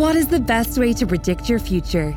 What is the best way to predict your future?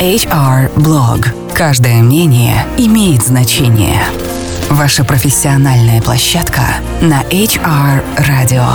HR Blog. Каждое мнение имеет значение. Ваша профессиональная площадка на HR Radio.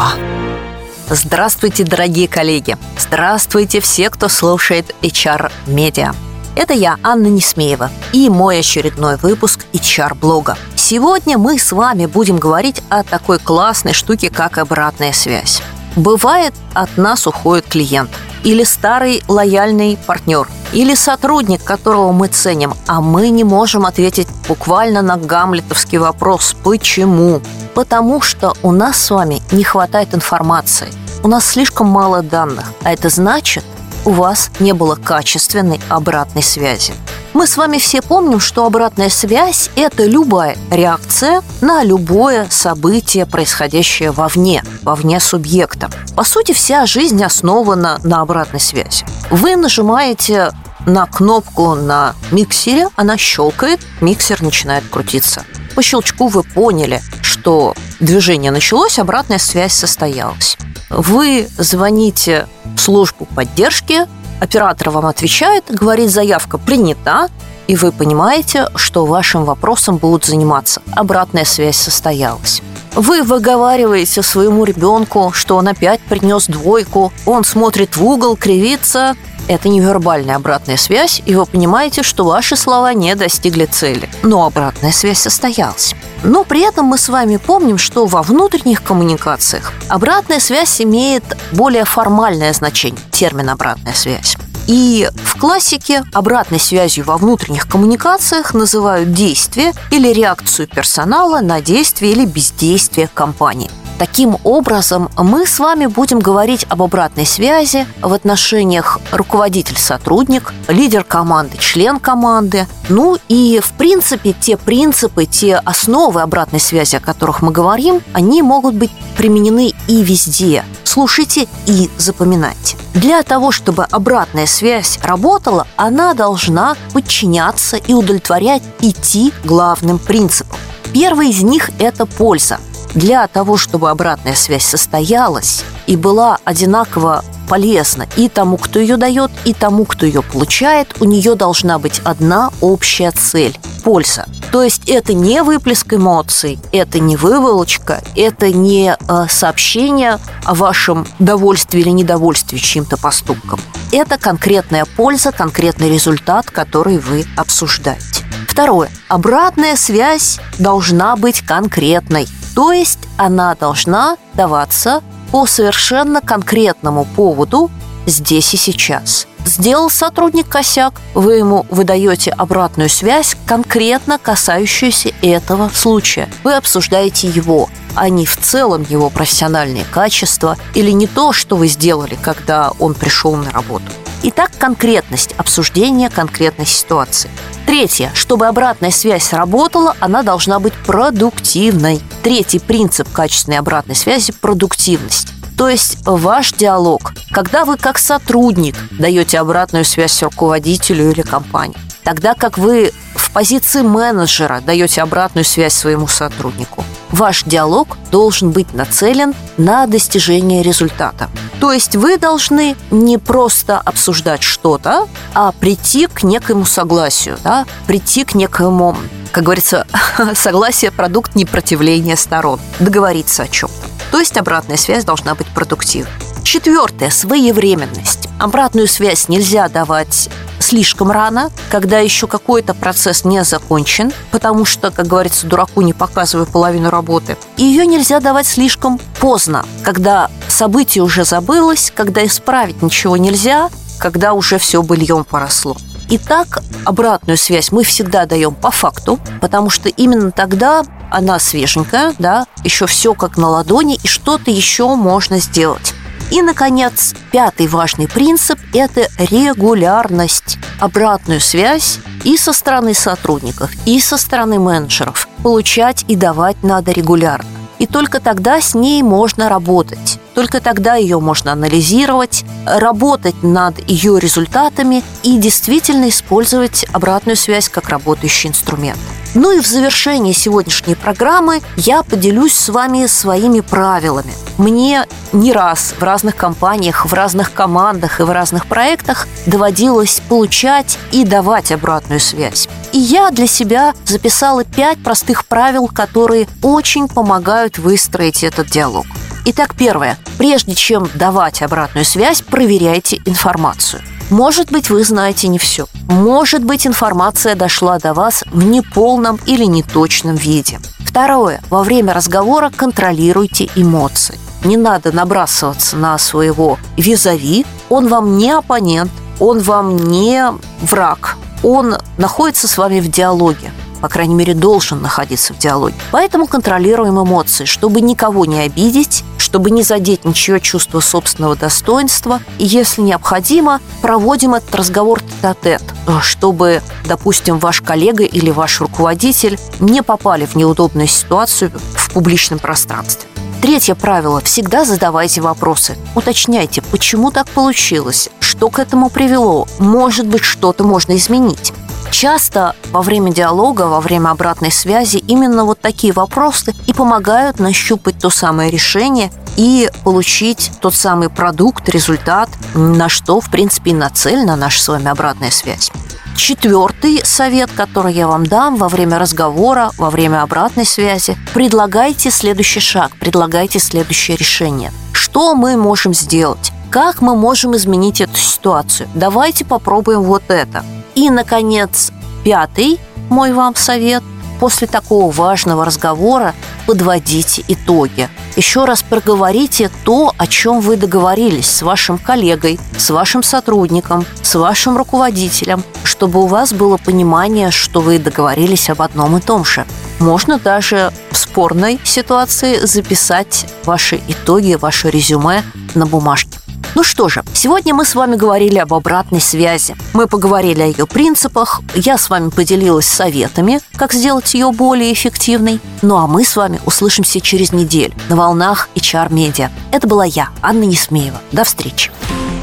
Здравствуйте, дорогие коллеги! Здравствуйте все, кто слушает HR Media. Это я, Анна Несмеева, и мой очередной выпуск HR-блога. Сегодня мы с вами будем говорить о такой классной штуке, как обратная связь. Бывает, от нас уходит клиент – или старый лояльный партнер, или сотрудник, которого мы ценим, а мы не можем ответить буквально на гамлетовский вопрос «почему?». Потому что у нас с вами не хватает информации, у нас слишком мало данных, а это значит, у вас не было качественной обратной связи. Мы с вами все помним, что обратная связь – это любая реакция на любое событие, происходящее вовне, вовне субъекта. По сути, вся жизнь основана на обратной связи. Вы нажимаете на кнопку на миксере, она щелкает, миксер начинает крутиться. По щелчку вы поняли, что движение началось, обратная связь состоялась. Вы звоните в службу поддержки, оператор вам отвечает, говорит, заявка принята, и вы понимаете, что вашим вопросом будут заниматься. Обратная связь состоялась. Вы выговариваете своему ребенку, что он опять принес двойку, он смотрит в угол, кривится, это невербальная обратная связь, и вы понимаете, что ваши слова не достигли цели. Но обратная связь состоялась. Но при этом мы с вами помним, что во внутренних коммуникациях обратная связь имеет более формальное значение, термин «обратная связь». И в классике обратной связью во внутренних коммуникациях называют действие или реакцию персонала на действие или бездействие компании. Таким образом, мы с вами будем говорить об обратной связи в отношениях руководитель-сотрудник, лидер команды, член команды. Ну и, в принципе, те принципы, те основы обратной связи, о которых мы говорим, они могут быть применены и везде. Слушайте и запоминайте. Для того, чтобы обратная связь работала, она должна подчиняться и удовлетворять пяти главным принципам. Первый из них – это польза. Для того, чтобы обратная связь состоялась и была одинаково полезна и тому, кто ее дает, и тому, кто ее получает, у нее должна быть одна общая цель – польза. То есть это не выплеск эмоций, это не выволочка, это не э, сообщение о вашем довольстве или недовольстве чьим-то поступком. Это конкретная польза, конкретный результат, который вы обсуждаете. Второе. Обратная связь должна быть конкретной. То есть она должна даваться по совершенно конкретному поводу здесь и сейчас. Сделал сотрудник косяк, вы ему выдаете обратную связь, конкретно касающуюся этого случая. Вы обсуждаете его, а не в целом его профессиональные качества или не то, что вы сделали, когда он пришел на работу. Итак, конкретность обсуждения конкретной ситуации. Третье. Чтобы обратная связь работала, она должна быть продуктивной. Третий принцип качественной обратной связи – продуктивность. То есть ваш диалог, когда вы как сотрудник даете обратную связь руководителю или компании, тогда как вы в позиции менеджера даете обратную связь своему сотруднику. Ваш диалог должен быть нацелен на достижение результата. То есть вы должны не просто обсуждать что-то, а прийти к некому согласию, да? прийти к некому, как говорится, согласие – продукт непротивления сторон, договориться о чем-то. То есть обратная связь должна быть продуктивной. Четвертое – своевременность. Обратную связь нельзя давать слишком рано, когда еще какой-то процесс не закончен, потому что, как говорится, дураку не показываю половину работы. И ее нельзя давать слишком поздно, когда событие уже забылось, когда исправить ничего нельзя, когда уже все быльем поросло. Итак, обратную связь мы всегда даем по факту, потому что именно тогда она свеженькая, да, еще все как на ладони, и что-то еще можно сделать. И, наконец, пятый важный принцип – это регулярность. Обратную связь и со стороны сотрудников, и со стороны менеджеров получать и давать надо регулярно. И только тогда с ней можно работать. Только тогда ее можно анализировать, работать над ее результатами и действительно использовать обратную связь как работающий инструмент. Ну и в завершении сегодняшней программы я поделюсь с вами своими правилами. Мне не раз в разных компаниях, в разных командах и в разных проектах доводилось получать и давать обратную связь. И я для себя записала пять простых правил, которые очень помогают выстроить этот диалог. Итак, первое. Прежде чем давать обратную связь, проверяйте информацию. Может быть, вы знаете не все. Может быть, информация дошла до вас в неполном или неточном виде. Второе. Во время разговора контролируйте эмоции. Не надо набрасываться на своего визави. Он вам не оппонент, он вам не враг. Он находится с вами в диалоге по крайней мере, должен находиться в диалоге. Поэтому контролируем эмоции, чтобы никого не обидеть, чтобы не задеть ничье чувство собственного достоинства. И если необходимо, проводим этот разговор тет-а-тет, чтобы, допустим, ваш коллега или ваш руководитель не попали в неудобную ситуацию в публичном пространстве. Третье правило – всегда задавайте вопросы. Уточняйте, почему так получилось, что к этому привело, может быть, что-то можно изменить. Часто во время диалога, во время обратной связи именно вот такие вопросы и помогают нащупать то самое решение и получить тот самый продукт, результат, на что, в принципе, и нацелена наша с вами обратная связь. Четвертый совет, который я вам дам во время разговора, во время обратной связи, предлагайте следующий шаг, предлагайте следующее решение. Что мы можем сделать? Как мы можем изменить эту ситуацию? Давайте попробуем вот это. И, наконец, пятый мой вам совет – после такого важного разговора подводите итоги. Еще раз проговорите то, о чем вы договорились с вашим коллегой, с вашим сотрудником, с вашим руководителем, чтобы у вас было понимание, что вы договорились об одном и том же. Можно даже в спорной ситуации записать ваши итоги, ваше резюме на бумажке. Ну что же, сегодня мы с вами говорили об обратной связи. Мы поговорили о ее принципах, я с вами поделилась советами, как сделать ее более эффективной. Ну а мы с вами услышимся через неделю на волнах HR Media. Это была я, Анна Несмеева. До встречи.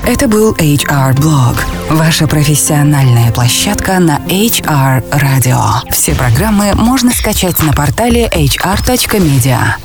Это был HR Blog, ваша профессиональная площадка на HR Radio. Все программы можно скачать на портале hr.media.